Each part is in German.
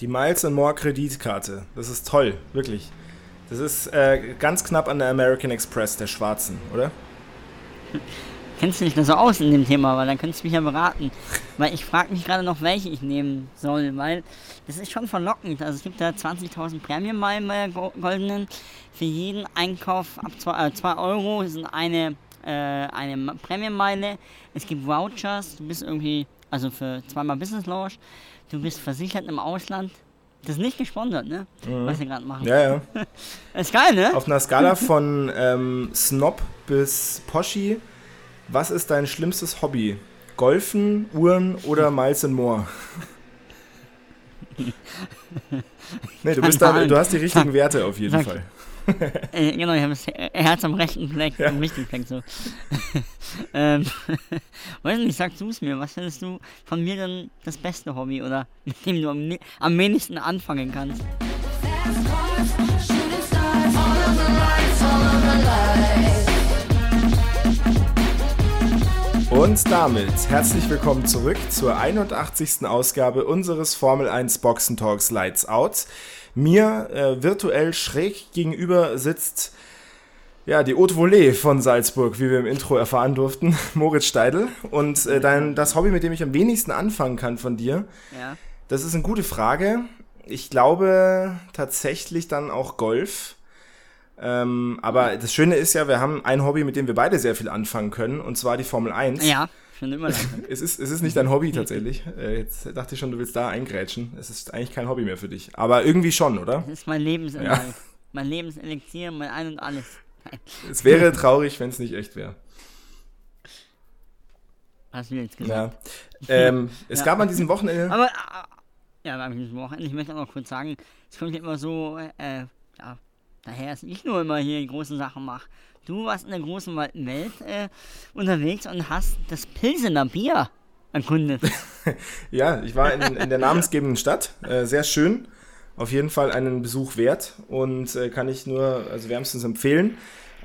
Die Miles More Kreditkarte. Das ist toll, wirklich. Das ist äh, ganz knapp an der American Express, der schwarzen, oder? Kennst du dich da so aus in dem Thema, weil dann könntest du mich ja beraten. Weil ich frage mich gerade noch, welche ich nehmen soll, weil das ist schon verlockend. Also es gibt da 20.000 Premium-Meilen bei der Goldenen. Für jeden Einkauf ab 2 äh, Euro sind eine, äh, eine Premium-Meile. Es gibt Vouchers, du bist irgendwie, also für zweimal Business Launch, du bist versichert im Ausland. Das ist nicht gesponsert, ne? Mhm. Was wir gerade machen. Ja, ja. ist geil, ne? Auf einer Skala von ähm, Snob bis Poschi was ist dein schlimmstes Hobby? Golfen, Uhren oder Miles and More? nee, du, bist da, du hast die richtigen Werte auf jeden Fall. Äh, genau, ich habe das Herz am rechten Fleck, ja. am richtigen Fleck so. ähm, weiß nicht, sag du es mir, was findest du von mir dann das beste Hobby oder mit dem du am, am wenigsten anfangen kannst? Und damit herzlich willkommen zurück zur 81. Ausgabe unseres Formel 1 Boxen Talks Lights Out. Mir äh, virtuell schräg gegenüber sitzt ja, die Haute Volée von Salzburg, wie wir im Intro erfahren durften, Moritz Steidl. Und äh, dein, das Hobby, mit dem ich am wenigsten anfangen kann von dir, ja. das ist eine gute Frage. Ich glaube tatsächlich dann auch Golf. Ähm, aber das Schöne ist ja, wir haben ein Hobby, mit dem wir beide sehr viel anfangen können, und zwar die Formel 1. Ja, schon immer. es, ist, es ist nicht dein Hobby tatsächlich. Äh, jetzt dachte ich schon, du willst da eingrätschen. Es ist eigentlich kein Hobby mehr für dich. Aber irgendwie schon, oder? Das ist mein Lebensinhalt. Ja. Mein Lebenselixier, mein Ein und Alles. Es wäre traurig, wenn es nicht echt wäre. Hast du jetzt gesagt? Ja. Ähm, es ja. gab an diesem Wochenende. Aber, ja, an diesem Wochenende, ich möchte auch noch kurz sagen, es kommt immer so, äh, ja, daher, dass ich nur immer hier die großen Sachen mache. Du warst in der großen weiten Welt äh, unterwegs und hast das Pilsener Bier erkundet. ja, ich war in, in der namensgebenden Stadt. Äh, sehr schön. Auf jeden Fall einen Besuch wert und äh, kann ich nur also wärmstens empfehlen.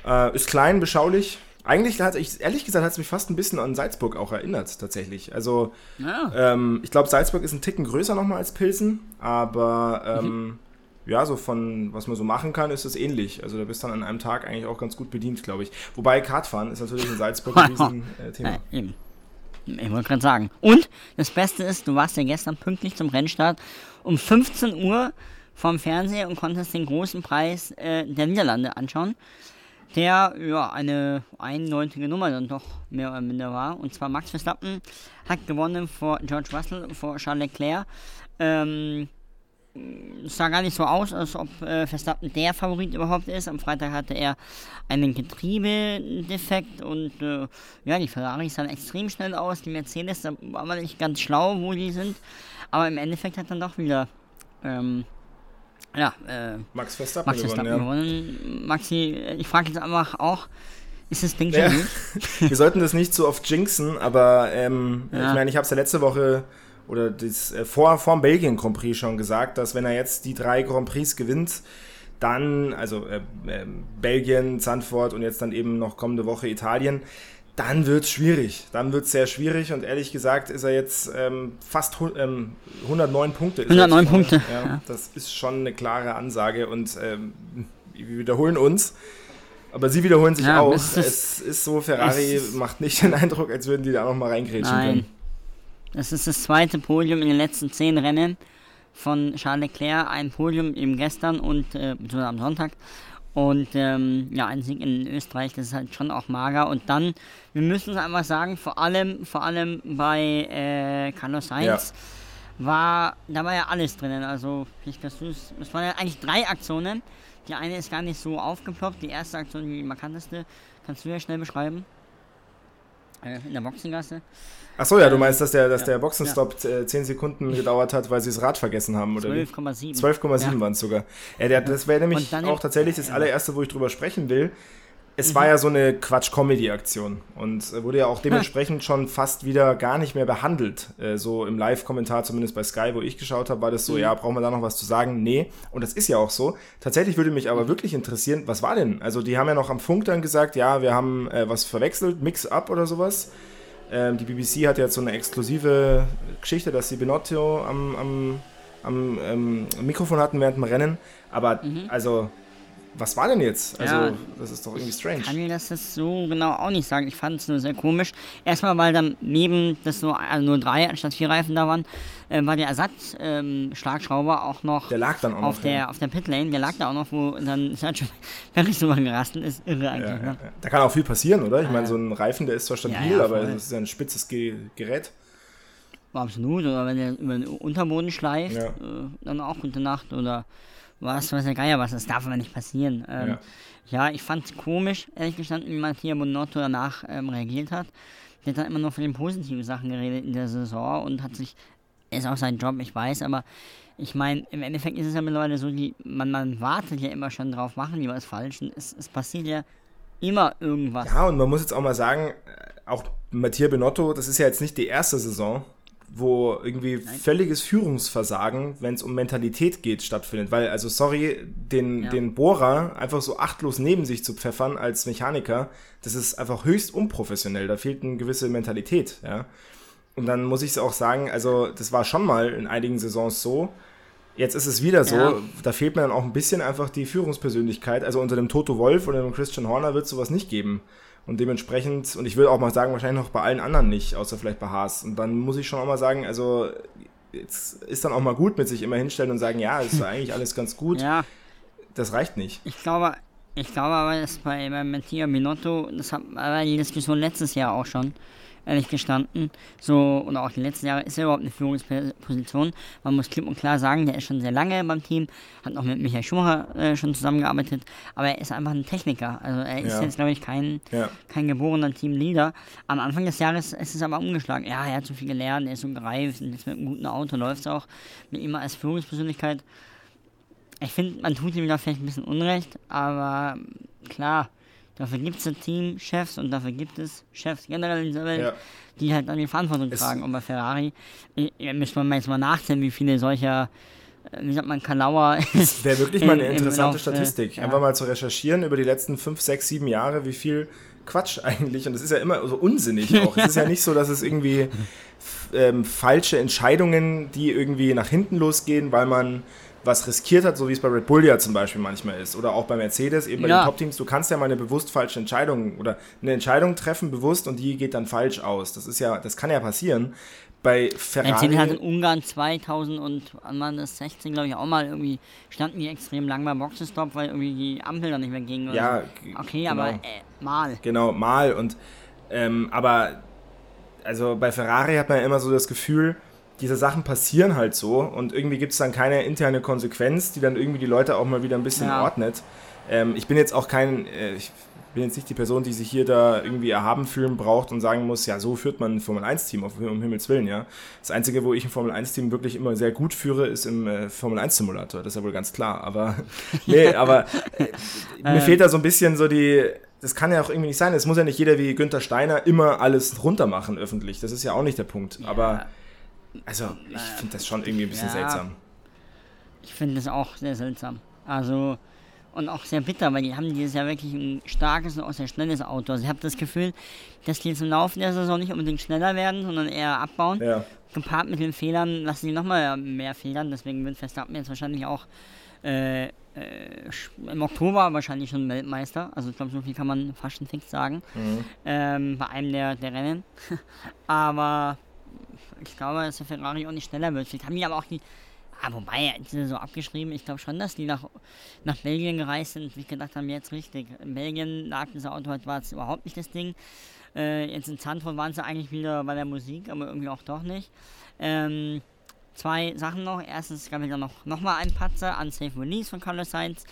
Äh, ist klein, beschaulich. Eigentlich hat ich, ehrlich gesagt, hat es mich fast ein bisschen an Salzburg auch erinnert, tatsächlich. Also, ja. ähm, ich glaube, Salzburg ist ein Ticken größer nochmal als Pilsen, aber ähm, mhm ja, so von was man so machen kann, ist es ähnlich. Also da bist du dann an einem Tag eigentlich auch ganz gut bedient, glaube ich. Wobei Kartfahren ist natürlich in Salzburg ein Riesenthema. Äh, eben. Ich wollte gerade sagen. Und das Beste ist, du warst ja gestern pünktlich zum Rennstart um 15 Uhr vorm Fernseher und konntest den großen Preis äh, der Niederlande anschauen, der ja eine einneunige Nummer dann doch mehr oder minder war. Und zwar Max Verstappen hat gewonnen vor George Russell, vor Charles Leclerc. Ähm, es sah gar nicht so aus, als ob äh, Verstappen der Favorit überhaupt ist. Am Freitag hatte er einen Getriebedefekt und äh, ja, die Ferrari sahen extrem schnell aus. Die Mercedes, da war man nicht ganz schlau, wo die sind. Aber im Endeffekt hat dann doch wieder ähm, ja, äh, Max Verstappen, Max Verstappen gewonnen. Ja. Maxi, ich frage jetzt einfach auch, ist das Ding schon ja. Wir sollten das nicht so oft jinxen, aber ähm, ja. ich meine, ich habe es ja letzte Woche oder das, äh, vor, vor dem Belgien Grand Prix schon gesagt, dass wenn er jetzt die drei Grand Prix gewinnt, dann, also äh, äh, Belgien, Zandvoort und jetzt dann eben noch kommende Woche Italien, dann wird es schwierig. Dann wird es sehr schwierig und ehrlich gesagt ist er jetzt ähm, fast ähm, 109 Punkte. 109 Punkte. Ja, ja. Das ist schon eine klare Ansage und ähm, wir wiederholen uns. Aber sie wiederholen sich ja, auch. Es ist so, Ferrari macht nicht den Eindruck, als würden die da noch mal reingrätschen Nein. können. Das ist das zweite Podium in den letzten zehn Rennen von Charles Leclerc. Ein Podium eben gestern und äh, am Sonntag. Und ähm, ja, ein Sieg in Österreich, das ist halt schon auch mager. Und dann, wir müssen es einfach sagen, vor allem, vor allem bei äh, Carlos Sainz ja. war, da war ja alles drinnen. Also, es waren ja eigentlich drei Aktionen. Die eine ist gar nicht so aufgeploppt. Die erste Aktion, die markanteste, kannst du ja schnell beschreiben? In der Boxengasse. Achso, ja, du meinst, dass der, dass ja, der Boxenstopp ja. 10 Sekunden gedauert hat, weil sie das Rad vergessen haben, oder 12,7. 12,7 ja. waren es sogar. Ja, der, das wäre nämlich auch tatsächlich das allererste, wo ich drüber sprechen will. Es mhm. war ja so eine Quatsch-Comedy-Aktion und wurde ja auch dementsprechend schon fast wieder gar nicht mehr behandelt. Äh, so im Live-Kommentar, zumindest bei Sky, wo ich geschaut habe, war das so, mhm. ja, brauchen wir da noch was zu sagen? Nee. Und das ist ja auch so. Tatsächlich würde mich aber mhm. wirklich interessieren, was war denn? Also die haben ja noch am Funk dann gesagt, ja, wir haben äh, was verwechselt, Mix-up oder sowas. Ähm, die BBC hat jetzt so eine exklusive Geschichte, dass sie Benotto am, am am ähm, Mikrofon hatten während dem Rennen. Aber Mhm. also, was war denn jetzt? Also, Ja. das ist doch irgendwie strange. kann das jetzt so genau auch nicht sagen. Ich fand es nur sehr komisch. Erstmal, weil dann neben, dass nur, also nur drei anstatt vier Reifen da waren, äh, war der Ersatz-Schlagschrauber auch noch Der lag dann auch auf noch. der, auf der Pitlane. Der lag da auch noch, wo dann Sergio Perez drüber gerastet ist. Irre eigentlich. Ja, ja, ne? ja. Da kann auch viel passieren, oder? Ich meine, so ein Reifen, der ist zwar stabil, aber es ist ja ein spitzes Ge Gerät. Absolut. Oder wenn der über den Unterboden schleift, äh, dann auch gute Nacht. Oder was, was der Geier was. Das darf aber nicht passieren. Ähm, Ja. ja. ich fand es komisch, ehrlich gestanden, wie Mattia Bonotto danach ähm, reagiert hat. Der hat dann immer nur von den positiven Sachen geredet in der Saison und hat sich, ist auch sein Job, ich weiß, aber ich meine, im Endeffekt ist es ja mittlerweile so, die, man, man wartet ja immer schon drauf, machen die was falsch und es, es passiert ja immer irgendwas. Ja, und man muss jetzt auch mal sagen, äh, auch Mattia Benotto, das ist ja jetzt nicht die erste Saison, wo irgendwie völliges Führungsversagen, wenn es um Mentalität geht, stattfindet. Weil, also sorry, den, Ja. den Bohrer einfach so achtlos neben sich zu pfeffern als Mechaniker, das ist einfach höchst unprofessionell. Da fehlt eine gewisse Mentalität, ja. Und dann muss ich es auch sagen, also das war schon mal in einigen Saisons so. Jetzt ist es wieder so, Ja. da fehlt mir dann auch ein bisschen einfach die Führungspersönlichkeit. Also unter dem Toto Wolf oder dem Christian Horner wird sowas nicht geben. Und dementsprechend, und ich würde auch mal sagen, wahrscheinlich noch bei allen anderen nicht, außer vielleicht bei Haas. Und dann muss ich schon auch mal sagen, also jetzt ist dann auch mal gut mit sich immer hinstellen und sagen, ja, es ist eigentlich alles ganz gut. Ja, Das reicht nicht. ich glaube, ich glaube aber, dass bei, bei Mattia Binotto, das hat, war die Diskussion letztes Jahr auch schon, ehrlich gestanden, so, und auch die letzten Jahre ist er überhaupt eine Führungsposition. Man muss klipp und klar sagen, der ist schon sehr lange beim Team, hat auch mit Michael Schumacher äh, schon zusammengearbeitet, aber er ist einfach ein Techniker. Also er ist Ja. jetzt, glaube ich, kein, Ja. kein geborener Teamleader. Am Anfang des Jahres ist es aber umgeschlagen. Ja, er hat so viel gelernt, er ist so gereift und jetzt mit einem guten Auto läuft es auch mit ihm als Führungspersönlichkeit. Ich finde, man tut ihm da vielleicht ein bisschen Unrecht, aber klar, dafür gibt es Teamchefs und dafür gibt es Chefs generell in dieser Welt, Ja. die halt dann die Verantwortung Es- tragen. Und bei Ferrari, äh, müsste man mal jetzt mal nachzählen, wie viele solcher, äh, wie sagt man, Kalauer. Wäre wirklich mal eine interessante Lauf, äh, Statistik. ja. Einfach mal zu recherchieren über die letzten fünf, sechs, sieben Jahre, wie viel Quatsch eigentlich. Und es ist ja immer so unsinnig auch. es ist ja nicht so, dass es irgendwie ähm, falsche Entscheidungen, die irgendwie nach hinten losgehen, weil man was riskiert hat, so wie es bei Red Bull ja zum Beispiel manchmal ist. Oder auch bei Mercedes, eben bei Ja. den Top-Teams. Du kannst ja mal eine bewusst falsche Entscheidung oder eine Entscheidung treffen, bewusst, und die geht dann falsch aus. Das ist ja, das kann ja passieren. Bei Ferrari. Mercedes hat in Ungarn 2000 und wann war das 16, glaube ich, auch mal irgendwie standen die extrem lang beim Boxenstopp, weil irgendwie die Ampel dann nicht mehr ging. Ja, so. Okay, genau. aber äh, mal. Genau, mal. Und ähm, aber also bei Ferrari hat man ja immer so das Gefühl, diese Sachen passieren halt so und irgendwie gibt es dann keine interne Konsequenz, die dann irgendwie die Leute auch mal wieder ein bisschen Ja. ordnet. Ähm, ich bin jetzt auch kein, äh, ich bin jetzt nicht die Person, die sich hier da irgendwie erhaben fühlen braucht und sagen muss, ja, so führt man ein Formel-1-Team, auf- um Himmels Willen, ja. Das Einzige, wo ich ein Formel-1-Team wirklich immer sehr gut führe, ist im äh, Formel-1-Simulator, das ist ja wohl ganz klar, aber nee, aber äh, mir Ähm. fehlt da so ein bisschen so die, das kann ja auch irgendwie nicht sein, es muss ja nicht jeder wie Günther Steiner immer alles runtermachen öffentlich, das ist ja auch nicht der Punkt, aber also ich finde das schon irgendwie ein bisschen Ja. seltsam. Ich finde das auch sehr seltsam. Also, und auch sehr bitter, weil die haben dieses Jahr wirklich ein starkes und auch sehr schnelles Auto. Also ich habe das Gefühl, dass die jetzt im Laufe der Saison nicht unbedingt schneller werden, sondern eher abbauen. Ja, Gepaart mit den Fehlern lassen die nochmal mehr Fehlern. Deswegen wird Verstappen jetzt wahrscheinlich auch äh, äh, im Oktober wahrscheinlich schon Weltmeister. Also ich glaube, so viel kann man fast schon fix sagen. Mhm. Ähm, bei einem der, der Rennen. aber ich glaube, dass der Ferrari auch nicht schneller wird. Vielleicht haben die aber auch die. Ah, wobei, die sind so abgeschrieben. Ich glaube schon, dass die nach, nach Belgien gereist sind sich gedacht haben, jetzt richtig. In Belgien lag dieser Auto, war es überhaupt nicht das Ding. Äh, jetzt in Zandvoort waren sie eigentlich wieder bei der Musik, aber irgendwie auch doch nicht. Ähm, zwei Sachen noch. Erstens gab es dann noch, noch mal ein Patzer, Unsafe Release von Carlos Sainz.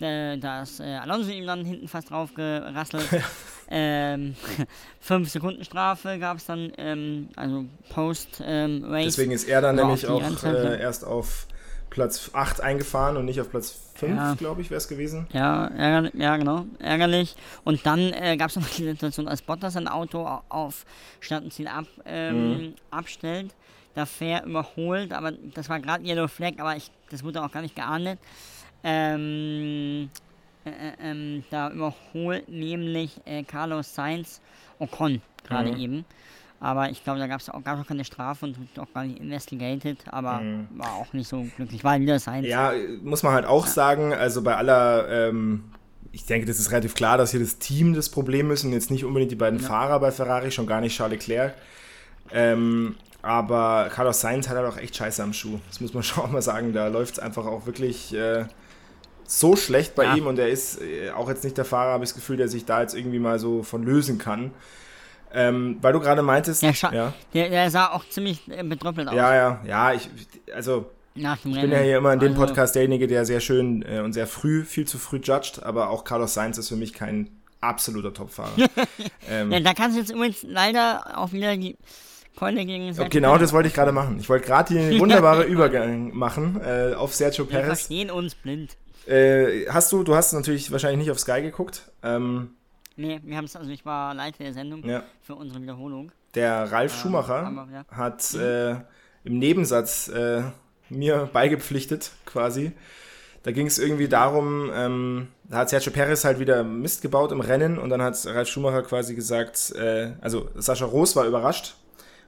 Äh, da ist äh, Alonso ihm dann hinten fast drauf gerasselt. ähm, fünf Sekunden Strafe gab es dann, ähm, also Post ähm. Deswegen ist er dann nämlich auch äh, erst auf Platz 8 eingefahren und nicht auf Platz 5, Ja. glaube ich, wäre es gewesen. Ja, ärgerlich, ja, genau, ärgerlich. Und dann äh, gab es noch die Situation, als Bottas ein Auto au- auf Startenziel ab, ähm, Mhm. abstellt, da fair überholt, aber das war gerade Yellow Flag, aber ich, das wurde auch gar nicht geahndet. Ähm, äh, äh, ähm, da überholt nämlich äh, Carlos Sainz Ocon gerade Mhm. eben. Aber ich glaube, da gab es auch, auch keine Strafe und auch gar nicht investigated, aber war auch nicht so glücklich. War wieder sein. Ja, muss man halt auch sagen, also bei aller, ähm, ich denke, das ist relativ klar, dass hier das Team das Problem ist und jetzt nicht unbedingt die beiden Fahrer bei Ferrari, schon gar nicht Charles Leclerc. Ähm, aber Carlos Sainz hat halt auch echt Scheiße am Schuh. Das muss man schon auch mal sagen. Da läuft es einfach auch wirklich äh, so schlecht bei Ja. ihm und er ist äh, auch jetzt nicht der Fahrer, habe ich das Gefühl, der sich da jetzt irgendwie mal so von lösen kann. Ähm, weil du gerade meintest, Der, ja, der, der sah auch ziemlich äh, betröppelt aus ja, ja, ja, ich, also ich bin ja hier immer in dem Also, Podcast derjenige, der sehr schön äh, und sehr früh, viel zu früh judgt, aber auch Carlos Sainz ist für mich kein absoluter Topfahrer. ähm, Ja, da kannst du jetzt übrigens leider auch wieder die Keule gegen Sergio genau das wollte ich gerade machen. Ich wollte gerade den wunderbaren Übergang machen äh, auf Sergio Wir Perez. verstehen uns blind. Äh, hast du, du hast natürlich wahrscheinlich nicht auf Sky geguckt. Ähm, Nee, wir haben es, also ich war Leiter der Sendung ja. für unsere Wiederholung. Der Ralf Ähm, Schumacher ja. hat äh, im Nebensatz äh, mir beigepflichtet, quasi. Da ging es irgendwie darum, ähm, da hat Sergio Perez halt wieder Mist gebaut im Rennen und dann hat Ralf Schumacher quasi gesagt, äh, also Sascha Roos war überrascht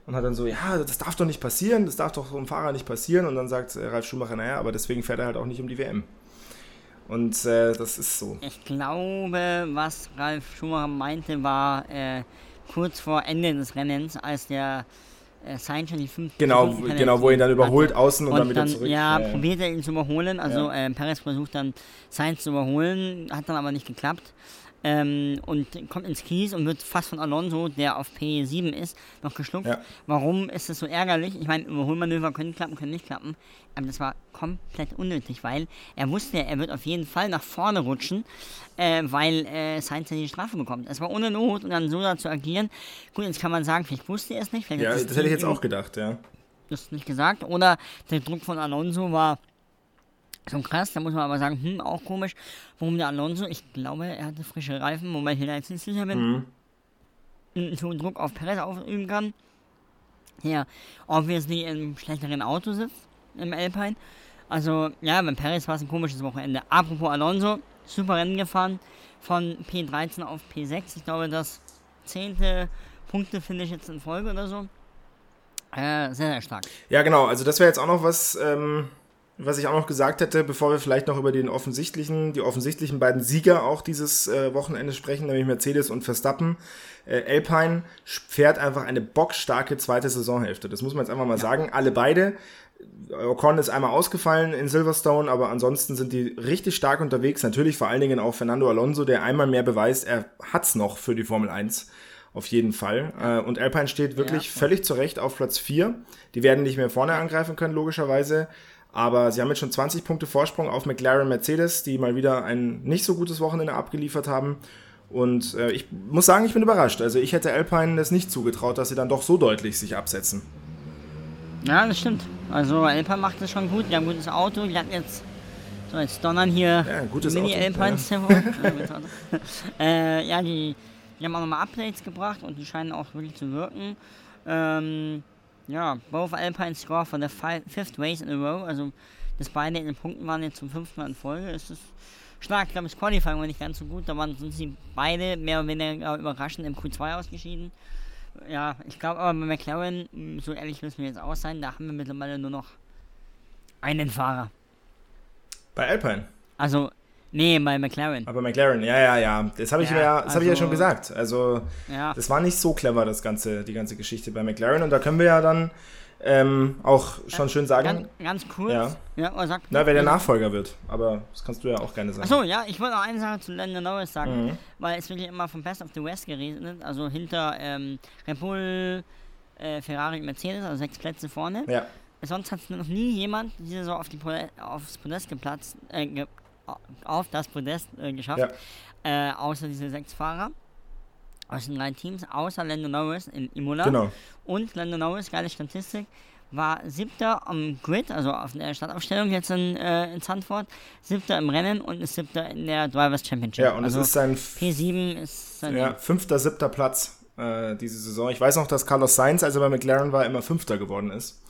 und hat dann so, ja, das darf doch nicht passieren, das darf doch so einem Fahrer nicht passieren und dann sagt äh, Ralf Schumacher, naja, aber deswegen fährt er halt auch nicht um die WM. Und äh, das ist so. Ich glaube, was Ralf Schumacher meinte, war äh, kurz vor Ende des Rennens, als der äh, Sainz schon die fünf Genau, Sekunden wo- genau, wo er ihn dann überholt hatte. außen und, Und dann wieder dann, zurück. ja, Ja, ja. probiert er ihn zu überholen. Also Ja. äh, Perez versucht dann Sainz zu überholen, hat dann aber nicht geklappt. Ähm, und kommt ins Kies und wird fast von Alonso, der auf P7 ist, noch geschluckt. Ja. Warum ist das so ärgerlich? Ich meine, Überholmanöver können klappen, können nicht klappen. Aber das war komplett unnötig, weil er wusste, er wird auf jeden Fall nach vorne rutschen, äh, weil äh, Sainz ja die Strafe bekommt. Es war ohne Not und dann so da zu agieren. Gut, jetzt kann man sagen, vielleicht wusste er es nicht. Ja, hat das hätte ich jetzt auch gedacht, ja. das nicht gesagt. Oder der Druck von Alonso war so krass, da muss man aber sagen, hm, auch komisch, warum der Alonso, ich glaube, er hatte frische Reifen, wobei ich mir da jetzt nicht sicher bin, Mhm. so Druck auf Perez ausüben kann. Ja, obviously im schlechteren Auto sitzt, im Alpine. Also, ja, beim Perez war es ein komisches Wochenende. Apropos Alonso, super Rennen gefahren, von P13 auf P6. Ich glaube, das zehnte Punkte finde ich jetzt in Folge oder so. Äh, sehr, sehr stark. Ja, genau. Also das wäre jetzt auch noch was, ähm, was ich auch noch gesagt hätte, bevor wir vielleicht noch über den offensichtlichen, die offensichtlichen beiden Sieger auch dieses äh, Wochenende sprechen, nämlich Mercedes und Verstappen. Äh, Alpine fährt einfach eine bockstarke zweite Saisonhälfte. Das muss man jetzt einfach mal sagen. Alle beide. Ocon ist einmal ausgefallen in Silverstone, aber ansonsten sind die richtig stark unterwegs. Natürlich vor allen Dingen auch Fernando Alonso, der einmal mehr beweist, er hat's noch für die Formel 1. Auf jeden Fall. Äh, Und Alpine steht wirklich Ja. völlig zu Recht auf Platz 4. Die werden nicht mehr vorne angreifen können, logischerweise. Aber sie haben jetzt schon 20 Punkte Vorsprung auf McLaren Mercedes, die mal wieder ein nicht so gutes Wochenende abgeliefert haben. Und äh, ich muss sagen, ich bin überrascht. Also ich hätte Alpine das nicht zugetraut, dass sie dann doch so deutlich sich absetzen. Ja, das stimmt. Also Alpine macht das schon gut. Die haben ein gutes Auto. Die hatten jetzt so jetzt donnern hier Ja, ein gutes Mini Auto, Alpines ja. äh, ja, die, die haben auch nochmal Updates gebracht und die scheinen auch wirklich zu wirken. Ähm, ja, both Alpine score for the fi fifth race in a row. Also, dass beide in den Punkten waren jetzt zum fünften Mal in Folge. Ist das stark. Ich glaube, das Qualifying war nicht ganz so gut. Da waren sind sie beide mehr oder weniger überraschend im Q2 ausgeschieden. Ja, ich glaube aber bei McLaren, mh, so ehrlich müssen wir jetzt auch sein, da haben wir mittlerweile nur noch einen Fahrer. Bei Alpine. Also, nee, bei McLaren. Aber McLaren, ja, ja, ja. Das habe ich, Ja, ja, das hab ich ja also- schon gesagt. Also Ja, das war nicht so clever, das ganze, die ganze Geschichte bei McLaren. Und da können wir ja dann ähm, auch schon schön sagen, ganz, ganz kurz. Ja. Ja, oder sag na, wer der Nachfolger wird. Aber das kannst du ja auch gerne sagen. Achso, ja, ich wollte noch eine Sache zu Lando Norris sagen, Mhm. weil es wirklich immer vom Best of the West geredet, also hinter ähm, Red Bull, äh, Ferrari und Mercedes, also sechs Plätze vorne. Ja, Sonst hat noch nie jemand diese so auf die Pode aufs Podest geplatzt, äh, auf das Podest äh, geschafft, äh, außer diese sechs Fahrer aus den drei Teams, außer Lando Norris in Imola. genau. Und Lando Norris, geile Statistik, war siebter am Grid, also auf der Startaufstellung jetzt in, äh, in Zandvoort, siebter im Rennen und ist siebter in der Drivers Championship. Ja, und also es ist sein P7 ist sein ja, fünfter, siebter Platz äh, diese Saison. Ich weiß noch, dass Carlos Sainz, als er bei McLaren war, immer Fünfter geworden ist.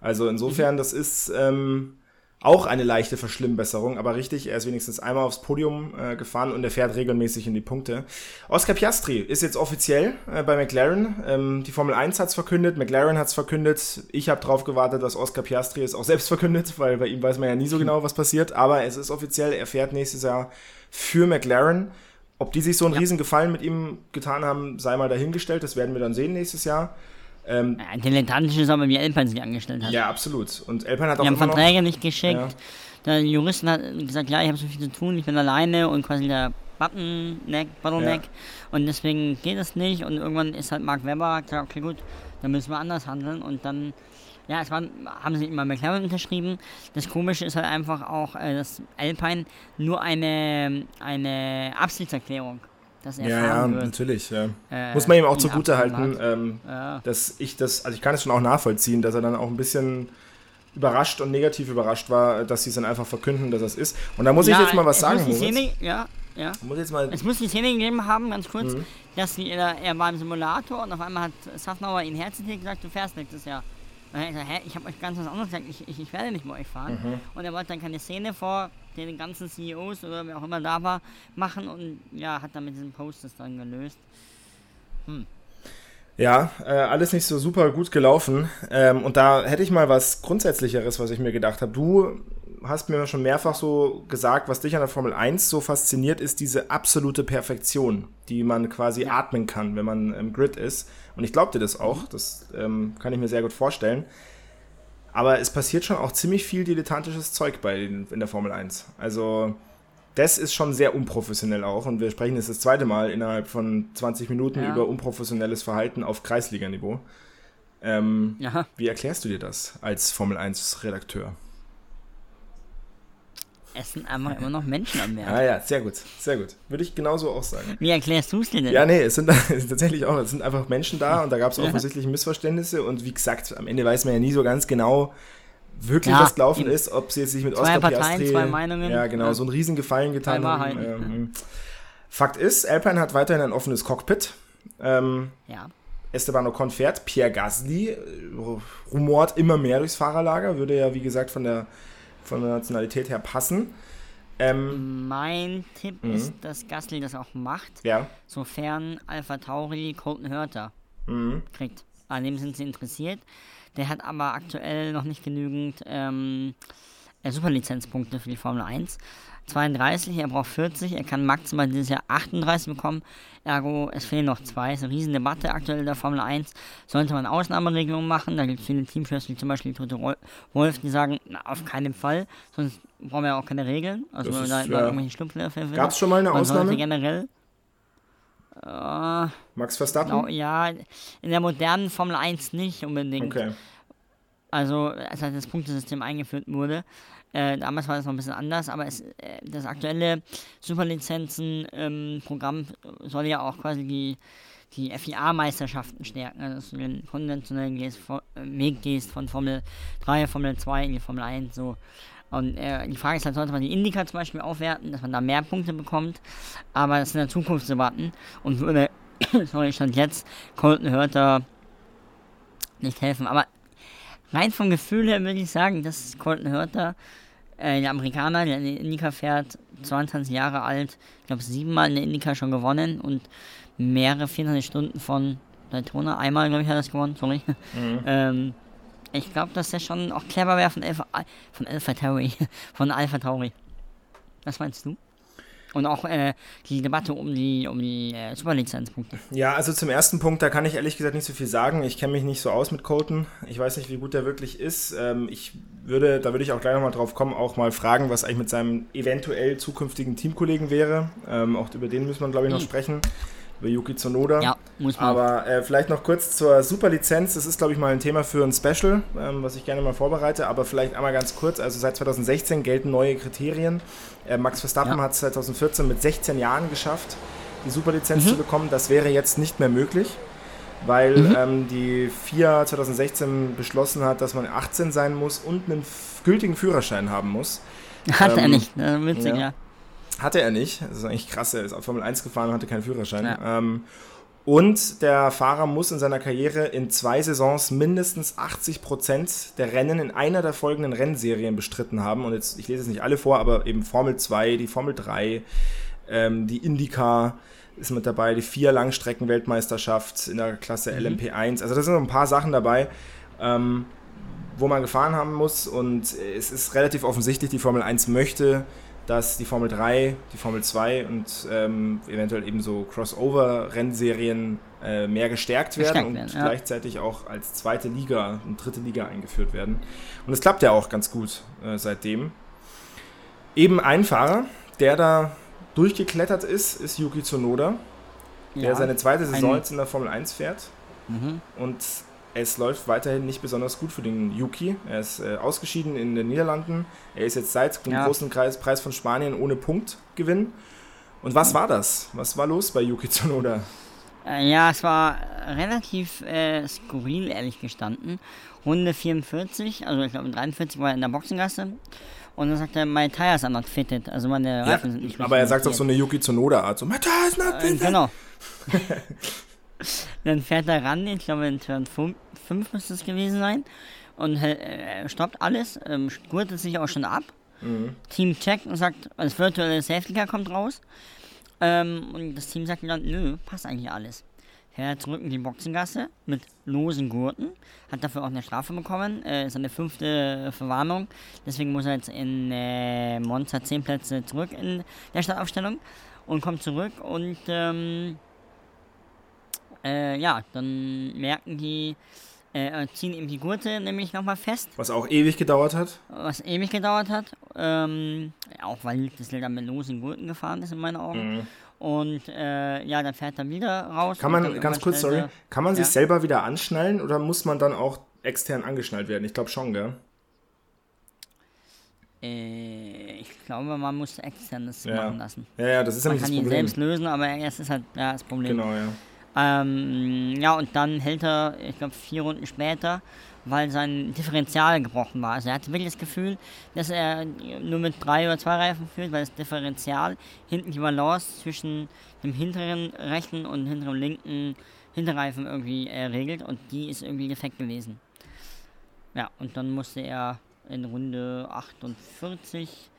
Also insofern, Mhm. das ist ähm, auch eine leichte Verschlimmbesserung, aber richtig, er ist wenigstens einmal aufs Podium äh, gefahren und er fährt regelmäßig in die Punkte. Oscar Piastri ist jetzt offiziell äh, bei McLaren. Ähm, die Formel 1 hat es verkündet, McLaren hat es verkündet. Ich habe darauf gewartet, dass Oscar Piastri es auch selbst verkündet, weil bei ihm weiß man ja nie so genau, was passiert. Aber es ist offiziell, er fährt nächstes Jahr für McLaren. Ob die sich so einen ja. riesen Gefallen mit ihm getan haben, sei mal dahingestellt. Das werden wir dann sehen nächstes Jahr. Ähm, ja, dilettantisch ist aber, wie Elpine sich angestellt hat. Ja, absolut. Und Elpine hat auch Die haben Verträge noch, nicht geschickt. Ja. Der Juristen hat gesagt, ja, ich habe so viel zu tun, ich bin alleine und quasi der Buttonneck, Bottleneck ja. und deswegen geht es nicht und irgendwann ist halt Mark Webber gesagt, okay gut, dann müssen wir anders handeln und dann ja, es war, haben sie immer McLaren unterschrieben. Das Komische ist halt einfach auch, äh, dass Alpine nur eine, eine Absichtserklärung dass er ja, ja, wird. natürlich. Ja. Äh, Muss man ihm auch zugute halten, ähm, ja. dass ich das, also ich kann es schon auch nachvollziehen, dass er dann auch ein bisschen überrascht und negativ überrascht war, dass sie es dann einfach verkünden, dass es ist. Und da muss ja, ich jetzt mal was sagen. Muss Szene, ja, ja. Muss jetzt mal es muss die Szene gegeben haben, ganz kurz, mhm. dass die, er war im Simulator und auf einmal hat Safnauer ihn herzlich gesagt, du fährst nächstes Jahr. Und er gesagt, hä, ich habe euch ganz was anderes gesagt, ich, ich, ich werde nicht mit euch fahren. Mhm. Und er wollte dann keine Szene vor den ganzen CEOs oder wer auch immer da war, machen und ja, hat dann mit diesem Post das dann gelöst. Hm. Ja, äh, alles nicht so super gut gelaufen. Ähm, und da hätte ich mal was Grundsätzlicheres, was ich mir gedacht habe. Du hast mir schon mehrfach so gesagt, was dich an der Formel 1 so fasziniert, ist diese absolute Perfektion, die man quasi ja. atmen kann, wenn man im Grid ist. Und ich glaube dir das auch, mhm. das ähm, kann ich mir sehr gut vorstellen. Aber es passiert schon auch ziemlich viel dilettantisches Zeug bei in der Formel 1. Also das ist schon sehr unprofessionell auch. Und wir sprechen jetzt das zweite Mal innerhalb von 20 Minuten ja. über unprofessionelles Verhalten auf Kreisliganiveau. Ähm. Wie erklärst du dir das als Formel 1-Redakteur? Es sind einfach immer noch Menschen am Meer. Ah ja, sehr gut, sehr gut. Würde ich genauso auch sagen. Wie erklärst du es dir denn? Ja, nee, es sind tatsächlich auch, es sind einfach Menschen da und da gab es offensichtlich Missverständnisse und wie gesagt, am Ende weiß man ja nie so ganz genau, wirklich ja, was gelaufen ist, ob sie jetzt sich mit zwei Oscar Parteien, Piastri, zwei Meinungen. Ja, genau, ja. so einen riesen Gefallen getan haben. Ähm, Fakt ist, Alpine hat weiterhin ein offenes Cockpit. Ähm, ja. Esteban Ocon fährt, Pierre Gasly äh, rumort immer mehr durchs Fahrerlager, würde ja wie gesagt von der von der Nationalität her passen. Ähm, mein Tipp mhm. ist, dass Gasly das auch macht, ja. sofern Alpha Tauri Colton Hörter mhm. kriegt. An dem sind sie interessiert. Der hat aber aktuell noch nicht genügend ähm, äh, Superlizenzpunkte für die Formel 1. 32, er braucht 40, er kann maximal dieses Jahr 38 bekommen. Ergo, es fehlen noch zwei. Es ist eine riesen Debatte aktuell in der Formel 1. Sollte man Ausnahmeregelungen machen? Da gibt es viele Teamchefs, wie zum Beispiel Toto Wolf, die sagen, na, auf keinen Fall, sonst brauchen wir ja auch keine Regeln. Also, wenn da ja. irgendwelche Schlupflöcher Gab es schon mal eine man Ausnahme? generell. Äh, Max Verstappen? Genau, ja, in der modernen Formel 1 nicht unbedingt. Okay. Also, als das Punktesystem eingeführt wurde. Äh, damals war das noch ein bisschen anders, aber es, äh, das aktuelle Superlizenzen-Programm ähm, soll ja auch quasi die, die FIA-Meisterschaften stärken, also dass du den konventionellen gehst, Weg gehst von Formel 3, Formel 2 in die Formel 1, so. Und äh, die Frage ist halt, sollte man die Indica zum Beispiel aufwerten, dass man da mehr Punkte bekommt, aber das ist in der Zukunft zu warten und würde, sorry, stand jetzt, Colton Hörter nicht helfen, aber rein vom Gefühl her würde ich sagen, dass Colton Hörter, äh, der Amerikaner, der in die Indica fährt, 22 Jahre alt, ich glaube siebenmal in der Indica schon gewonnen und mehrere 24 Stunden von Daytona, einmal glaube ich hat er das gewonnen, sorry. Mhm. ähm, ich glaube, dass der schon auch clever wäre von Alpha, von Alpha Tauri, von Alpha Tauri. Was meinst du? Und auch äh, die Debatte um die, um die äh, Superlizenzpunkte. Ja, also zum ersten Punkt, da kann ich ehrlich gesagt nicht so viel sagen. Ich kenne mich nicht so aus mit Colton. Ich weiß nicht, wie gut der wirklich ist. Ähm, ich würde, da würde ich auch gleich nochmal drauf kommen, auch mal fragen, was eigentlich mit seinem eventuell zukünftigen Teamkollegen wäre. Ähm, auch über den müssen wir, glaube ich, noch mhm. sprechen über Yuki Tsunoda. Ja, muss man. Aber äh, vielleicht noch kurz zur Superlizenz. Das ist, glaube ich, mal ein Thema für ein Special, ähm, was ich gerne mal vorbereite. Aber vielleicht einmal ganz kurz. Also seit 2016 gelten neue Kriterien. Äh, Max Verstappen ja. hat es 2014 mit 16 Jahren geschafft, die Superlizenz mhm. zu bekommen. Das wäre jetzt nicht mehr möglich, weil mhm. ähm, die FIA 2016 beschlossen hat, dass man 18 sein muss und einen gültigen Führerschein haben muss. Hat ähm, er nicht, ne? witzig, ja. ja. Hatte er nicht. Das ist eigentlich krass. Er ist auf Formel 1 gefahren und hatte keinen Führerschein. Ja. Ähm, Und der Fahrer muss in seiner Karriere in zwei Saisons mindestens 80 Prozent der Rennen in einer der folgenden Rennserien bestritten haben. Und jetzt, ich lese es nicht alle vor, aber eben Formel 2, die Formel 3, ähm, die IndyCar ist mit dabei, die vier Langstrecken-Weltmeisterschaft in der Klasse mhm. LMP1. Also da sind noch ein paar Sachen dabei. Ähm, wo man gefahren haben muss und es ist relativ offensichtlich, die Formel 1 möchte dass die Formel 3, die Formel 2 und ähm, eventuell eben so Crossover-Rennserien äh, mehr gestärkt werden gestärkt und ja. gleichzeitig auch als zweite Liga und dritte Liga eingeführt werden. Und es klappt ja auch ganz gut äh, seitdem. Eben ein Fahrer, der da durchgeklettert ist, ist Yuki Tsunoda, ja, der seine zweite Saison jetzt in der Formel 1 fährt. Mhm. Und es läuft weiterhin nicht besonders gut für den Yuki. Er ist äh, ausgeschieden in den Niederlanden. Er ist jetzt seit dem ja. großen Kreis, Preis von Spanien ohne Punktgewinn. Und was war das? Was war los bei Yuki Tsunoda? Äh, ja, es war relativ äh, skurril, ehrlich gestanden. Runde 44, also ich glaube 43 war er in der Boxengasse. Und dann sagt er, my tires are not fitted. Also meine Reifen ja, sind nicht Aber er sagt auch so eine Yuki Tsunoda-Art, so my tires not äh, fitted. genau. dann fährt er ran, ich glaube in Turn 5 müsste es gewesen sein. Und äh, stoppt alles, ähm, gurtet sich auch schon ab. Mhm. Team checkt und sagt, das virtuelle Safety Car kommt raus. Ähm, und das Team sagt dann, nö, passt eigentlich alles. Fährt zurück in die Boxengasse mit losen Gurten. Hat dafür auch eine Strafe bekommen. Äh, eine fünfte Verwarnung. Deswegen muss er jetzt in äh, Monza 10 Plätze zurück in der Startaufstellung. Und kommt zurück und ähm, äh, ja, dann merken die, äh, ziehen ihm die Gurte nämlich nochmal fest. Was auch ewig gedauert hat. Was ewig gedauert hat. Ähm, auch weil das dann mit losen Gurten gefahren ist in meinen Augen. Mhm. Und äh, ja, dann fährt er wieder raus. Kann man, ganz kurz, sorry, kann man ja. sich selber wieder anschnallen oder muss man dann auch extern angeschnallt werden? Ich glaube schon, gell? Äh, ich glaube, man muss extern das ja. machen lassen. Ja, ja, das ist man ja nicht das Problem. Man kann ihn selbst lösen, aber es ist halt ja, das Problem. Genau, ja. Ähm, ja, und dann hält er, ich glaube, vier Runden später, weil sein Differential gebrochen war. Also er hatte wirklich das Gefühl, dass er nur mit drei oder zwei Reifen führt, weil das Differential hinten die Balance zwischen dem hinteren rechten und hinteren linken Hinterreifen irgendwie äh, regelt und die ist irgendwie defekt gewesen. Ja, und dann musste er in Runde 48,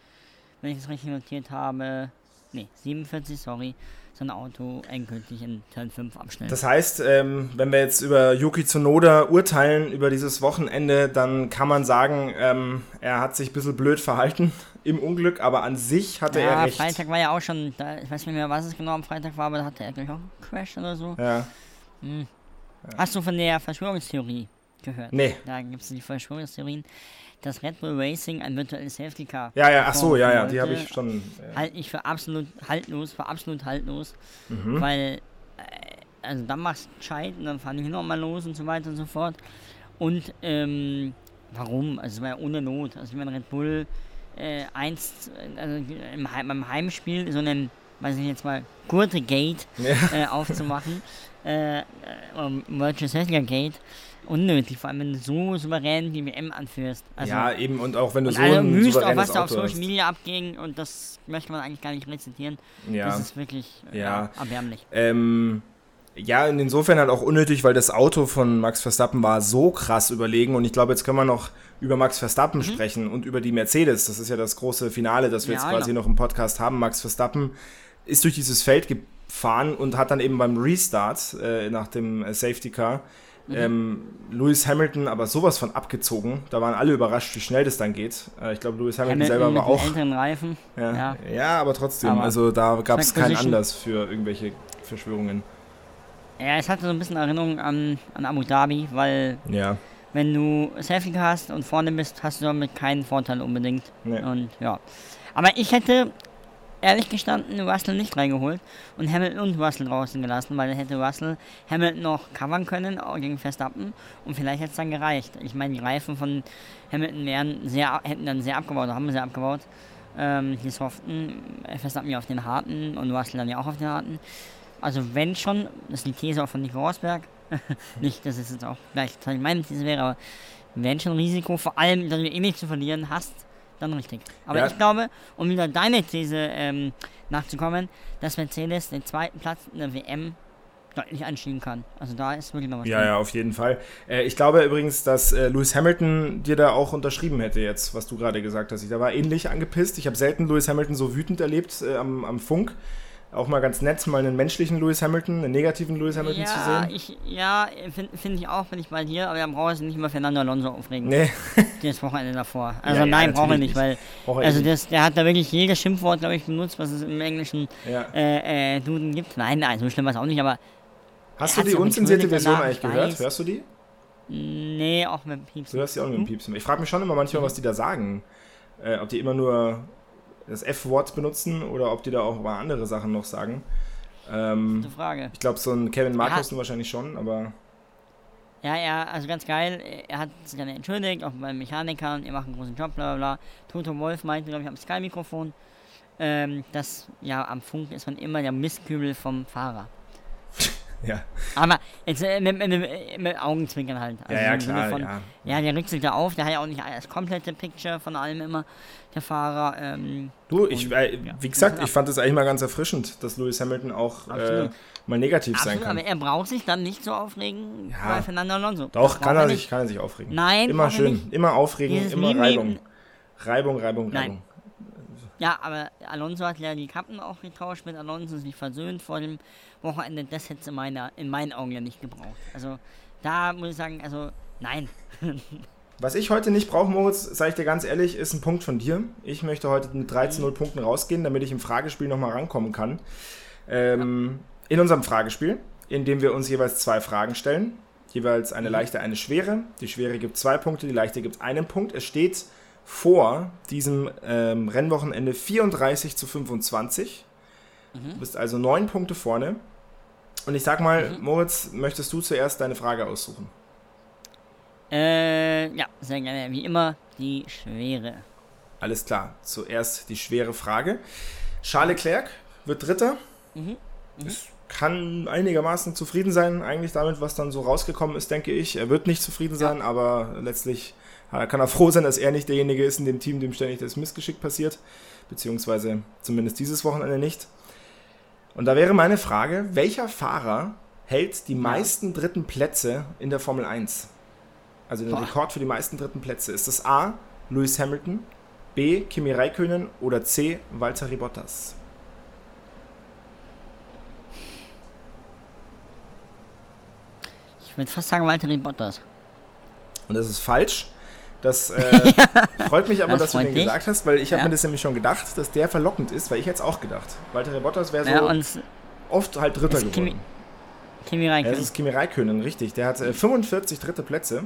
wenn ich das richtig notiert habe, nee, 47, sorry, sein Auto endgültig in Turn 5 abschnellen. Das heißt, ähm, wenn wir jetzt über Yuki Tsunoda urteilen über dieses Wochenende, dann kann man sagen, ähm, er hat sich ein bisschen blöd verhalten im Unglück, aber an sich hatte ja, er recht. Freitag war ja auch schon, da, ich weiß nicht mehr, was es genau am Freitag war, aber da hatte er gleich auch einen Crash oder so. Ja. Hm. ja. Hast du von der Verschwörungstheorie gehört? Nee. Da gibt es die Verschwörungstheorien dass Red Bull Racing ein virtuelles Safety Car. Ja, ja, ach so, ja, ja, die habe ich schon. Ja. Halte ich für absolut haltlos, für absolut haltlos, mhm. weil, äh, also dann machst du gescheit und dann fahren die nochmal los und so weiter und so fort. Und, ähm, warum? Also, es war ja ohne Not. Also, ich meine, Red Bull äh, eins, also im, beim Heimspiel so einen, weiß ich jetzt mal, Gurte-Gate ja. äh, aufzumachen, äh, um, Virtual Safety Car Gate unnötig, vor allem wenn du so souverän die WM anführst. Also, ja, eben, und auch wenn du so alle ein müsst auch, was da auf Social Media abging und das möchte man eigentlich gar nicht rezitieren. Ja. Das ist wirklich äh, ja. erbärmlich. Ähm, ja, insofern halt auch unnötig, weil das Auto von Max Verstappen war so krass überlegen und ich glaube, jetzt können wir noch über Max Verstappen mhm. sprechen und über die Mercedes. Das ist ja das große Finale, das wir ja, jetzt quasi genau. noch im Podcast haben. Max Verstappen ist durch dieses Feld gefahren und hat dann eben beim Restart äh, nach dem äh, Safety Car Mhm. Ähm, Lewis Hamilton aber sowas von abgezogen. Da waren alle überrascht, wie schnell das dann geht. Äh, ich glaube, Lewis Hamilton, Hamilton selber war auch. Reifen. Ja, ja. ja aber trotzdem. Aber also da gab es keinen Anlass für irgendwelche Verschwörungen. Ja, es hatte so ein bisschen Erinnerung an, an Abu Dhabi, weil ja. wenn du Selfie hast und vorne bist, hast du damit keinen Vorteil unbedingt. Nee. Und ja. Aber ich hätte ehrlich gestanden Russell nicht reingeholt und Hamilton und Russell draußen gelassen, weil dann hätte Russell Hamilton noch covern können gegen Verstappen und vielleicht hätte es dann gereicht. Ich meine, die Reifen von Hamilton wären sehr, hätten dann sehr abgebaut, haben sehr abgebaut. Ähm, die soften, äh, Verstappen ja auf den harten und Russell dann ja auch auf den harten. Also wenn schon, das ist die These auch von Nico Rosberg, nicht, dass es jetzt auch gleich meine These wäre, aber wenn schon Risiko, vor allem, dass du eh nicht zu verlieren hast, dann richtig. Aber ja. ich glaube, um wieder deine These ähm, nachzukommen, dass Mercedes den zweiten Platz in der WM deutlich anschieben kann. Also da ist wirklich noch was Ja, drin. ja, auf jeden Fall. Äh, ich glaube übrigens, dass äh, Lewis Hamilton dir da auch unterschrieben hätte jetzt, was du gerade gesagt hast. Ich, da war ähnlich angepisst. Ich habe selten Lewis Hamilton so wütend erlebt äh, am, am Funk. Auch mal ganz nett, mal einen menschlichen Lewis Hamilton, einen negativen Lewis Hamilton zu Ja, sehen. ich, ja, finde find ich auch, bin ich bei dir, aber dann braucht es nicht über Fernando Alonso aufregen. Nee, Das Wochenende davor. Also ja, nein, brauchen wir nicht, weil braucht er also das, der hat da wirklich jedes Schimpfwort, glaube ich, benutzt, was es im englischen ja. äh, äh, Duden gibt. Nein, nein, so schlimm war es auch nicht, aber Hast du die unzensierte Version eigentlich ich gehört? weiß. Hörst du die? nee, auch mit dem Pieps. Du hörst die auch mit dem Piepsen. Ich frage mich schon immer manchmal, was die da sagen. Äh, ob die immer nur das F-Wort benutzen oder ob die da auch mal andere Sachen noch sagen. Ähm, Gute Frage. ich glaube, so ein Kevin Ja. Markussen wahrscheinlich schon, aber Ja, ja, also ganz geil. Er hat sich dann entschuldigt, auch beim Mechaniker und er macht einen großen Job, bla bla bla. Toto Wolf meinte, glaube ich, am Sky-Mikrofon, ähm, dass ja am Funk ist man immer der Mistkübel vom Fahrer. ja. Aber jetzt äh, mit, mit, mit, mit Augenzwinkern halt. Also Ja, ja, klar, von, ja. Ja, der rückt sich da auf, der hat ja auch nicht das komplette Picture von allem immer, der Fahrer. Ähm, Du, ich, Und, äh, ja. wie gesagt, ich fand es eigentlich mal ganz erfrischend, dass Lewis Hamilton auch äh, mal negativ sein absolut, kann. aber er braucht sich dann nicht so aufregen Ja. bei Fernando Alonso. Doch, kann er, nicht. sich, kann er sich aufregen. Nein, Immer er schön, immer aufregen, Dieses immer Reibung. Reibung, Reibung, Nein. Reibung. Ja, aber Alonso hat ja die Kappen auch getauscht mit Alonso, sich versöhnt vor dem Wochenende. Das hätte es in, meiner, in meinen Augen ja nicht gebraucht. Also da muss ich sagen, also nein. Was ich heute nicht brauche, Moritz, sage ich dir ganz ehrlich, ist ein Punkt von dir. Ich möchte heute mit 13-0 Punkten rausgehen, damit ich im Fragespiel nochmal rankommen kann. Ähm, In unserem Fragespiel, in dem wir uns jeweils zwei Fragen stellen. Jeweils eine leichte, eine schwere. Die schwere gibt zwei Punkte, die leichte gibt einen Punkt. Es steht vor diesem ähm, Rennwochenende 34 zu 25. Du bist also neun Punkte vorne. Und ich sag mal, Moritz, möchtest du zuerst deine Frage aussuchen? Äh, ja, sehr gerne. Wie immer, die Schwere. Alles klar. Zuerst die schwere Frage. Charles Leclerc wird Dritter. Mhm. Es kann einigermaßen zufrieden sein, eigentlich damit, was dann so rausgekommen ist, denke ich. Er wird nicht zufrieden sein, aber letztlich kann er froh sein, dass er nicht derjenige ist in dem Team, dem ständig das Missgeschick passiert. Beziehungsweise zumindest dieses Wochenende nicht. Und da wäre meine Frage, welcher Fahrer hält die meisten dritten Plätze in der Formel 1? Also den Boah. Rekord für die meisten dritten Plätze. Ist das A. Lewis Hamilton, B. Kimi Räikkönen oder C. Valtteri Bottas? Ich würde fast sagen Walter Bottas. Und das ist falsch. Das äh, freut mich aber, Das dass du den dich. gesagt hast, weil ich habe Ja. mir das nämlich schon gedacht, dass der verlockend ist, weil ich hätte es auch gedacht. Valtteri Bottas wäre so Ja, oft halt Dritter Kimi- geworden. Kimi Ja, Räikkönen. das ist Kimi Räikkönen, richtig. Der hat äh, 45 dritte Plätze,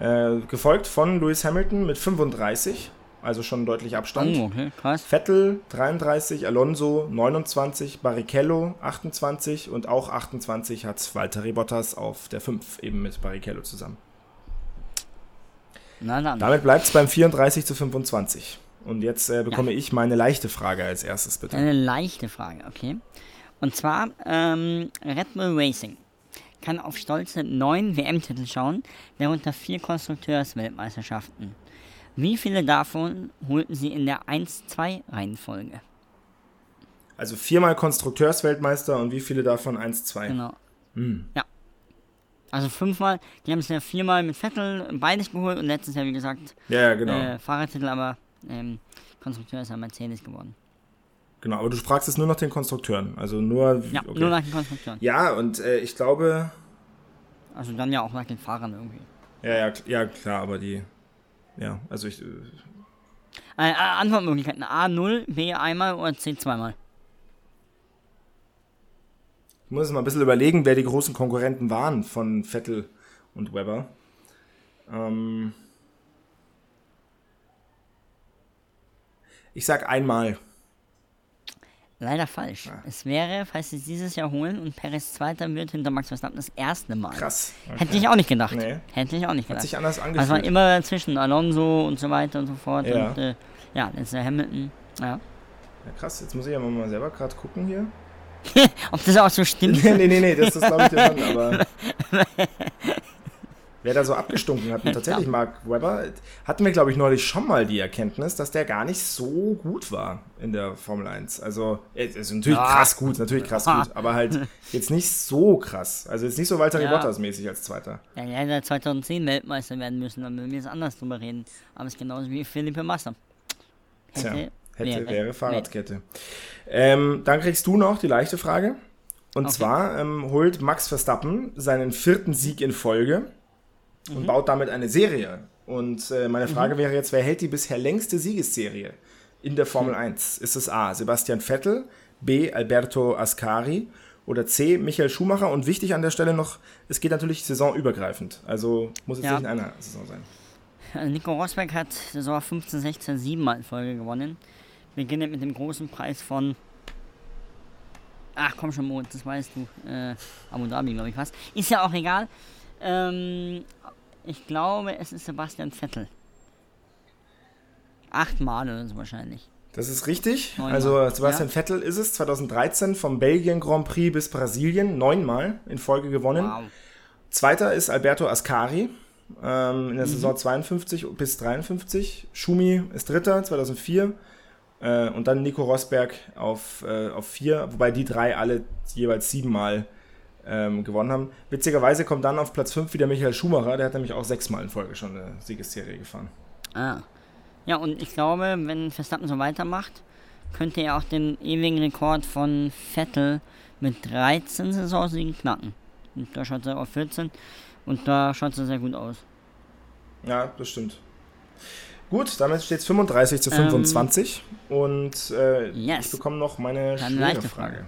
äh, gefolgt von Lewis Hamilton mit 35, also schon deutlich Abstand. Oh, okay, krass. Vettel 33, Alonso 29, Barrichello 28 und auch 28 hat Valtteri Bottas auf der 5 eben mit Barrichello zusammen. Na dann. Damit bleibt es beim 34 zu 25. Und jetzt äh, bekomme ich meine leichte Frage als erstes, bitte. Eine leichte Frage, okay. Und zwar, ähm, Red Bull Racing kann auf stolze neun WM-Titel schauen, darunter vier Konstrukteursweltmeisterschaften. Wie viele davon holten sie in der 1-2-Reihenfolge? Also viermal Konstrukteursweltmeister und wie viele davon 1, 2? Genau. Hm. Ja. Also fünfmal, die haben es ja viermal mit Vettel beides geholt und letztes Jahr, wie gesagt, Ja, genau. äh, Fahrertitel, aber ähm, Konstrukteur ist ja Mercedes geworden. Genau, aber du fragst jetzt nur nach den Konstrukteuren. Also nur. Ja, okay. nur nach den Konstrukteuren. ja und äh, ich glaube. Also dann ja auch nach den Fahrern irgendwie. Ja, ja, ja, klar, aber die. Ja, also ich. äh, Äh, äh, Antwortmöglichkeiten A0, B einmal oder C zweimal. Ich muss mal ein bisschen überlegen, wer die großen Konkurrenten waren von Vettel und Weber. Ähm ich sag einmal. Leider falsch. Ah. Es wäre, falls sie es dieses Jahr holen und Perez Zweiter wird hinter Max Verstappen das erste Mal. Krass. Hätte ich auch nicht gedacht. Nee. Hätte ich auch nicht Hat gedacht. sich anders Also war angefühlt. immer zwischen Alonso und so weiter und so fort. Ja. Und äh, ja, jetzt der Hamilton. Ja. Ja, krass, jetzt muss ich ja mal selber gerade gucken hier. Ob das auch so stimmt? nee, nee, nee, nee, das, das glaube ich dir schon, aber. wer da so abgestunken hat. Und tatsächlich, Mark Webber, hatten wir, glaube ich, neulich schon mal die Erkenntnis, dass der gar nicht so gut war in der Formel 1. Also, es ist natürlich Ja. krass gut, natürlich krass gut, aber halt jetzt nicht so krass. Also jetzt nicht so Walter Ja. Bottas mäßig als Zweiter. Ja, er hätte 2010 Weltmeister werden müssen, dann würden wir jetzt anders drüber reden. Aber es ist genauso wie Philippe Massa. Tja, Hätte, hätte, wäre, wäre. Fahrradkette. Ähm, dann kriegst du noch die leichte Frage. Und Okay. zwar ähm, holt Max Verstappen seinen vierten Sieg in Folge und baut damit eine Serie. Und äh, meine Frage wäre jetzt, wer hält die bisher längste Siegesserie in der Formel 1? Ist es A. Sebastian Vettel, B. Alberto Ascari oder C. Michael Schumacher? Und wichtig an der Stelle noch, es geht natürlich saisonübergreifend. Also muss es Ja. nicht in einer Saison sein. Also Nico Rosberg hat Saison 15, 16, 7 Mal in Folge gewonnen. Beginnend mit dem großen Preis von. Ach komm schon, Mo, das weißt du. Äh, Abu Dhabi, glaube ich, was. Ist ja auch egal. Ähm, ich glaube, es ist Sebastian Vettel. Achtmal oder so wahrscheinlich. Das ist richtig. Neunmal. Also Sebastian Ja. Vettel ist es 2013 vom Belgien Grand Prix bis Brasilien neunmal in Folge gewonnen. Wow. Zweiter ist Alberto Ascari ähm, in der Mhm. Saison 52 bis 53. Schumi ist Dritter 2004 äh, und dann Nico Rosberg auf, äh, auf vier, wobei die drei alle jeweils siebenmal ähm, gewonnen haben. Witzigerweise kommt dann auf Platz 5 wieder Michael Schumacher, der hat nämlich auch sechsmal in Folge schon eine Siegesserie gefahren. Ah. Ja, und ich glaube, wenn Verstappen so weitermacht, könnte er auch den ewigen Rekord von Vettel mit 13 Saisonsiegen knacken. Und da schaut er auf 14 und da schaut es sehr gut aus. Ja, das stimmt. Gut, damit steht es 35 zu Ähm, 25 und äh, yes. ich bekomme noch meine Eine schwere Frage. Frage.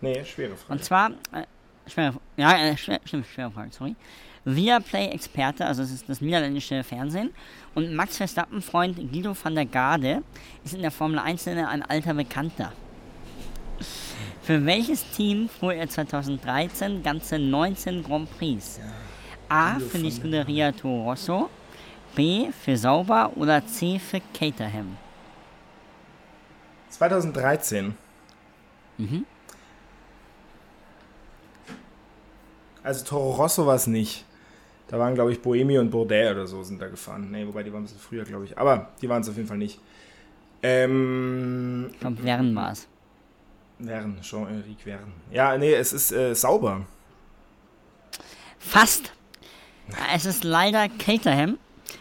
Nee, schwere Frage. Und zwar, äh, schwere, ja, äh, schwer, stimmt, schwere Frage, sorry. Viaplay-Experte, also das ist das niederländische Fernsehen, und Max Verstappen-Freund Guido van der Garde ist in der Formel 1 ein alter Bekannter. Für welches Team fuhr er 2013 ganze 19 Grand Prix? A Guido für die Scuderia Toro Rosso, B für Sauber oder C für Caterham? 2013. Mhm. Also Toro Rosso war es nicht. Da waren, glaube ich, Boemi und Bourdais oder so sind da gefahren. Nee, wobei die waren ein bisschen früher, glaube ich. Aber die waren es auf jeden Fall nicht. Ähm, Ich glaube, Verne war es. Verne, Jean-Henrique Verne. Ja, nee, es ist äh, sauber. Fast. Es ist leider Caterham.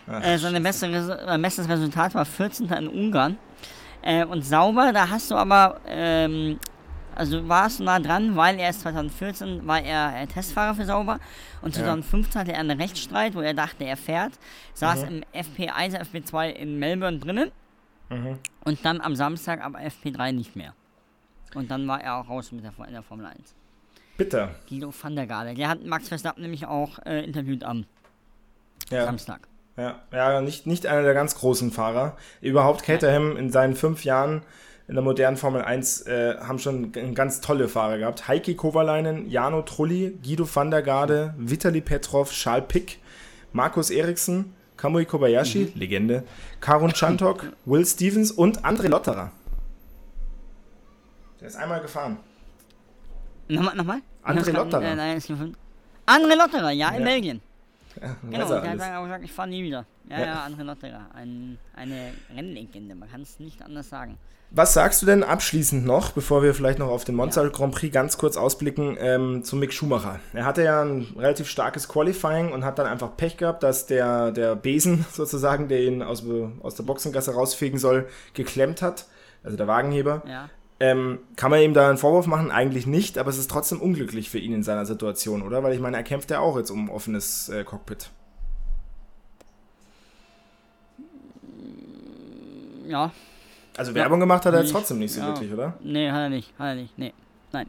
Ach, Äh, sein beste, Resu- äh, bestes Resultat war 14. in Ungarn. Äh, und sauber, da hast du aber, ähm, also du warst nah dran, weil er ist 2014 war er äh, Testfahrer für sauber und Ja. 2015 hatte er einen Rechtsstreit, wo er dachte, er fährt, saß im FP1, FP2 in Melbourne drinnen Mhm. und dann am Samstag ab FP3 nicht mehr. Und dann war er auch raus mit der, in der Formel 1. Bitter. Guido van der Garde, der hat Max Verstappen nämlich auch äh, interviewt am Ja. Samstag. Ja, ja nicht, nicht einer der ganz großen Fahrer. Überhaupt Caterham in seinen fünf Jahren in der modernen Formel 1 äh, haben schon ganz tolle Fahrer gehabt. Heiki Kovalainen, Jano Trulli, Guido van der Garde, Vitali Petrov, Charles Pick, Markus Eriksen, Kamui Kobayashi, Legende, Karun Chantok, Will Stevens und André Lotterer. Der ist einmal gefahren. Nochmal, nochmal? André Lotterer. Äh, nein. André Lotterer, ja, in Ja. Belgien. Ja, Genau, er der hat dann auch gesagt, ich fahre nie wieder. Ja, Ja. ja, André Lotterer. Ein, eine Rennlegende, man kann es nicht anders sagen. Was sagst du denn abschließend noch, bevor wir vielleicht noch auf den Monza Grand Prix ganz kurz ausblicken, ähm, zu Mick Schumacher? Er hatte ja ein relativ starkes Qualifying und hat dann einfach Pech gehabt, dass der, der Besen sozusagen, der ihn aus, aus der Boxengasse rausfegen soll, geklemmt hat. Also der Wagenheber. Ja. Ähm, kann man ihm da einen Vorwurf machen? Eigentlich nicht, aber es ist trotzdem unglücklich für ihn in seiner Situation, oder? Weil ich meine, er kämpft ja auch jetzt um ein offenes äh, Cockpit. Ja, Also Werbung gemacht hat er jetzt trotzdem nicht so ja. wirklich, oder? nee, hat er nicht, hat er nicht, nee, nein,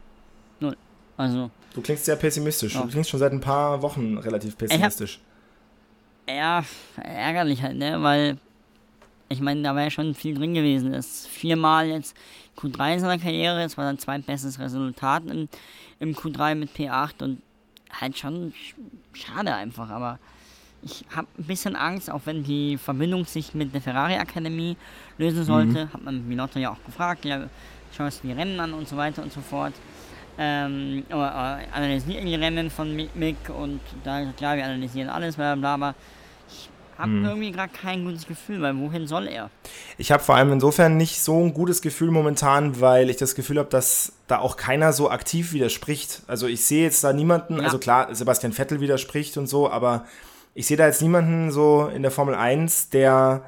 null. Also, Du klingst sehr pessimistisch. Ja. Du klingst schon seit ein paar Wochen relativ pessimistisch. ja, ärgerlich halt, ne, weil, ich meine, da war ja schon viel drin gewesen. Das viermal jetzt Q3 in seiner Karriere, das war dann zweitbestes Resultat im, im Q3 mit P8 und halt schon sch- schade einfach, aber ich habe ein bisschen Angst, auch wenn die Verbindung sich mit der Ferrari-Akademie lösen sollte, hat man Minotto ja auch gefragt, ja, schaust du die Rennen an und so weiter und so fort. ähm, oder, äh, analysieren die Rennen von Mick und da klar, wir analysieren alles, bla bla bla. Habe hm. irgendwie gerade kein gutes Gefühl, weil wohin soll er? Ich habe vor allem insofern nicht so ein gutes Gefühl momentan, weil ich das Gefühl habe, dass da auch keiner so aktiv widerspricht. Also ich sehe jetzt da niemanden, ja. also klar, Sebastian Vettel widerspricht und so, aber ich sehe da jetzt niemanden so in der Formel 1, der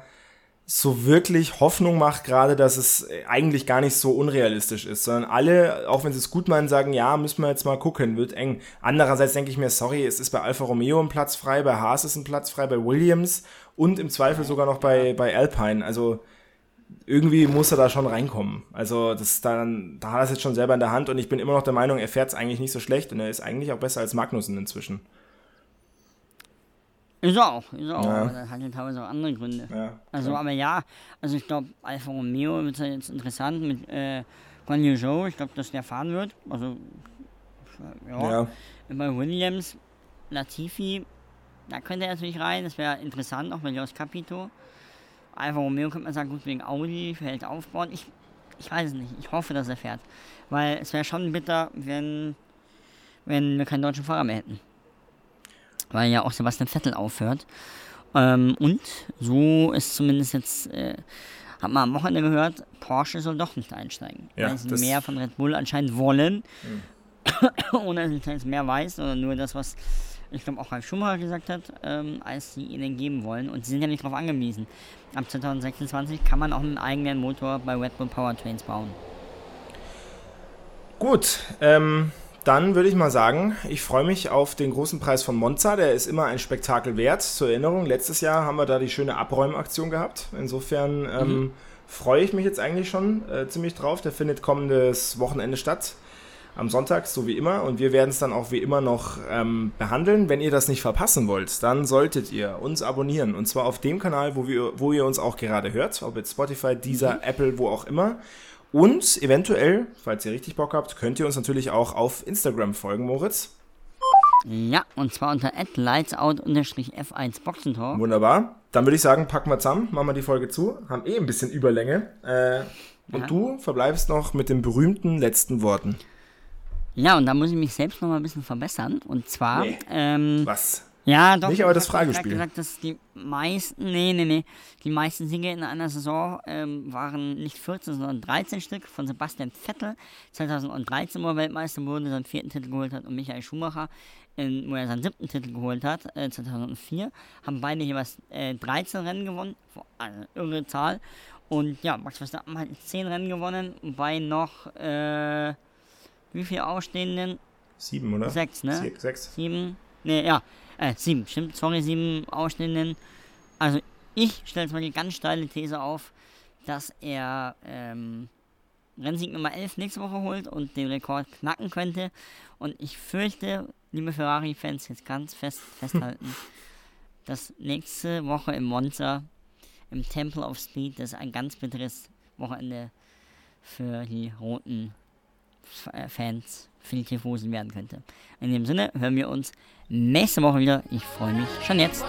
so wirklich Hoffnung macht gerade, dass es eigentlich gar nicht so unrealistisch ist, sondern alle, auch wenn sie es gut meinen, sagen, ja, müssen wir jetzt mal gucken, wird eng. Andererseits denke ich mir, sorry, es ist bei Alfa Romeo ein Platz frei, bei Haas ist ein Platz frei, bei Williams und im Zweifel sogar noch bei, bei Alpine. Also irgendwie muss er da schon reinkommen. Also das dann, da hat er es jetzt schon selber in der Hand und ich bin immer noch der Meinung, er fährt es eigentlich nicht so schlecht und er ist eigentlich auch besser als Magnussen inzwischen. Ist er auch, ist er auch, ja. aber das hat ja teilweise auch andere Gründe. Ja, also, aber ja, also ich glaube, Alfa Romeo wird ja jetzt interessant mit äh, Guan Yu Zhou, ich glaube, dass der fahren wird. Also, ja. ja. Bei Williams, Latifi, da könnte er natürlich rein, das wäre interessant, auch bei Jos Capito. Alfa Romeo könnte man sagen, gut, wegen Audi, Feld aufbauen. Ich, ich weiß es nicht, ich hoffe, dass er fährt. Weil es wäre schon bitter, wenn, wenn wir keinen deutschen Fahrer mehr hätten weil ja auch Sebastian Vettel aufhört. Ähm, und so ist zumindest jetzt, äh, hat man am Wochenende gehört, Porsche soll doch nicht einsteigen. Ja, weil sie mehr von Red Bull anscheinend wollen, mhm. ohne dass ich jetzt mehr weiß, oder nur das, was ich glaube auch Ralf Schumacher gesagt hat, ähm, als sie ihnen geben wollen. Und sie sind ja nicht darauf angewiesen. Ab 2026 kann man auch einen eigenen Motor bei Red Bull Powertrains bauen. Gut, ähm, dann würde ich mal sagen, ich freue mich auf den großen Preis von Monza. Der ist immer ein Spektakel wert. Zur Erinnerung, letztes Jahr haben wir da die schöne Abräumaktion gehabt. Insofern ähm, mhm. freue ich mich jetzt eigentlich schon äh, ziemlich drauf. Der findet kommendes Wochenende statt. Am Sonntag, so wie immer. Und wir werden es dann auch wie immer noch ähm, behandeln. Wenn ihr das nicht verpassen wollt, dann solltet ihr uns abonnieren. Und zwar auf dem Kanal, wo, wir, wo ihr uns auch gerade hört. Ob jetzt Spotify, Deezer, mhm. Apple, wo auch immer. Und eventuell, falls ihr richtig Bock habt, könnt ihr uns natürlich auch auf Instagram folgen, Moritz. Ja, und zwar unter lightsout-f1 Boxentor. Wunderbar. Dann würde ich sagen, packen wir zusammen, machen wir die Folge zu. Haben eh ein bisschen Überlänge. Äh, und ja. du verbleibst noch mit den berühmten letzten Worten. Ja, und da muss ich mich selbst noch mal ein bisschen verbessern. Und zwar. Nee. Ähm, Was? Ja, doch. Nicht aber das Fragespiel. Ich habe gesagt, dass die meisten, nee, nee, nee, die meisten Siege in einer Saison ähm, waren nicht 14, sondern 13 Stück von Sebastian Vettel, 2013 wo er Weltmeister wurde, seinen vierten Titel geholt hat und Michael Schumacher, in, wo er seinen siebten Titel geholt hat, äh, 2004, haben beide jeweils äh, 13 Rennen gewonnen, eine irre Zahl. Und ja, Max Verstappen hat 10 Rennen gewonnen, bei noch, äh, wie viel Ausstehenden? Sieben, oder? Sechs, ne? Sechs. Sieben, ne, ja, äh, sieben, stimmt, sorry, sieben Ausstehenden. Also ich stelle jetzt mal die ganz steile These auf, dass er ähm, Rennsieg Nummer 11 nächste Woche holt und den Rekord knacken könnte. Und ich fürchte, liebe Ferrari-Fans, jetzt ganz fest festhalten, dass nächste Woche im Monza, im Temple of Speed, das ein ganz bitteres Wochenende für die roten äh, Fans für die Tifosen werden könnte. In dem Sinne hören wir uns nächste Woche wieder. Ich freue mich schon jetzt.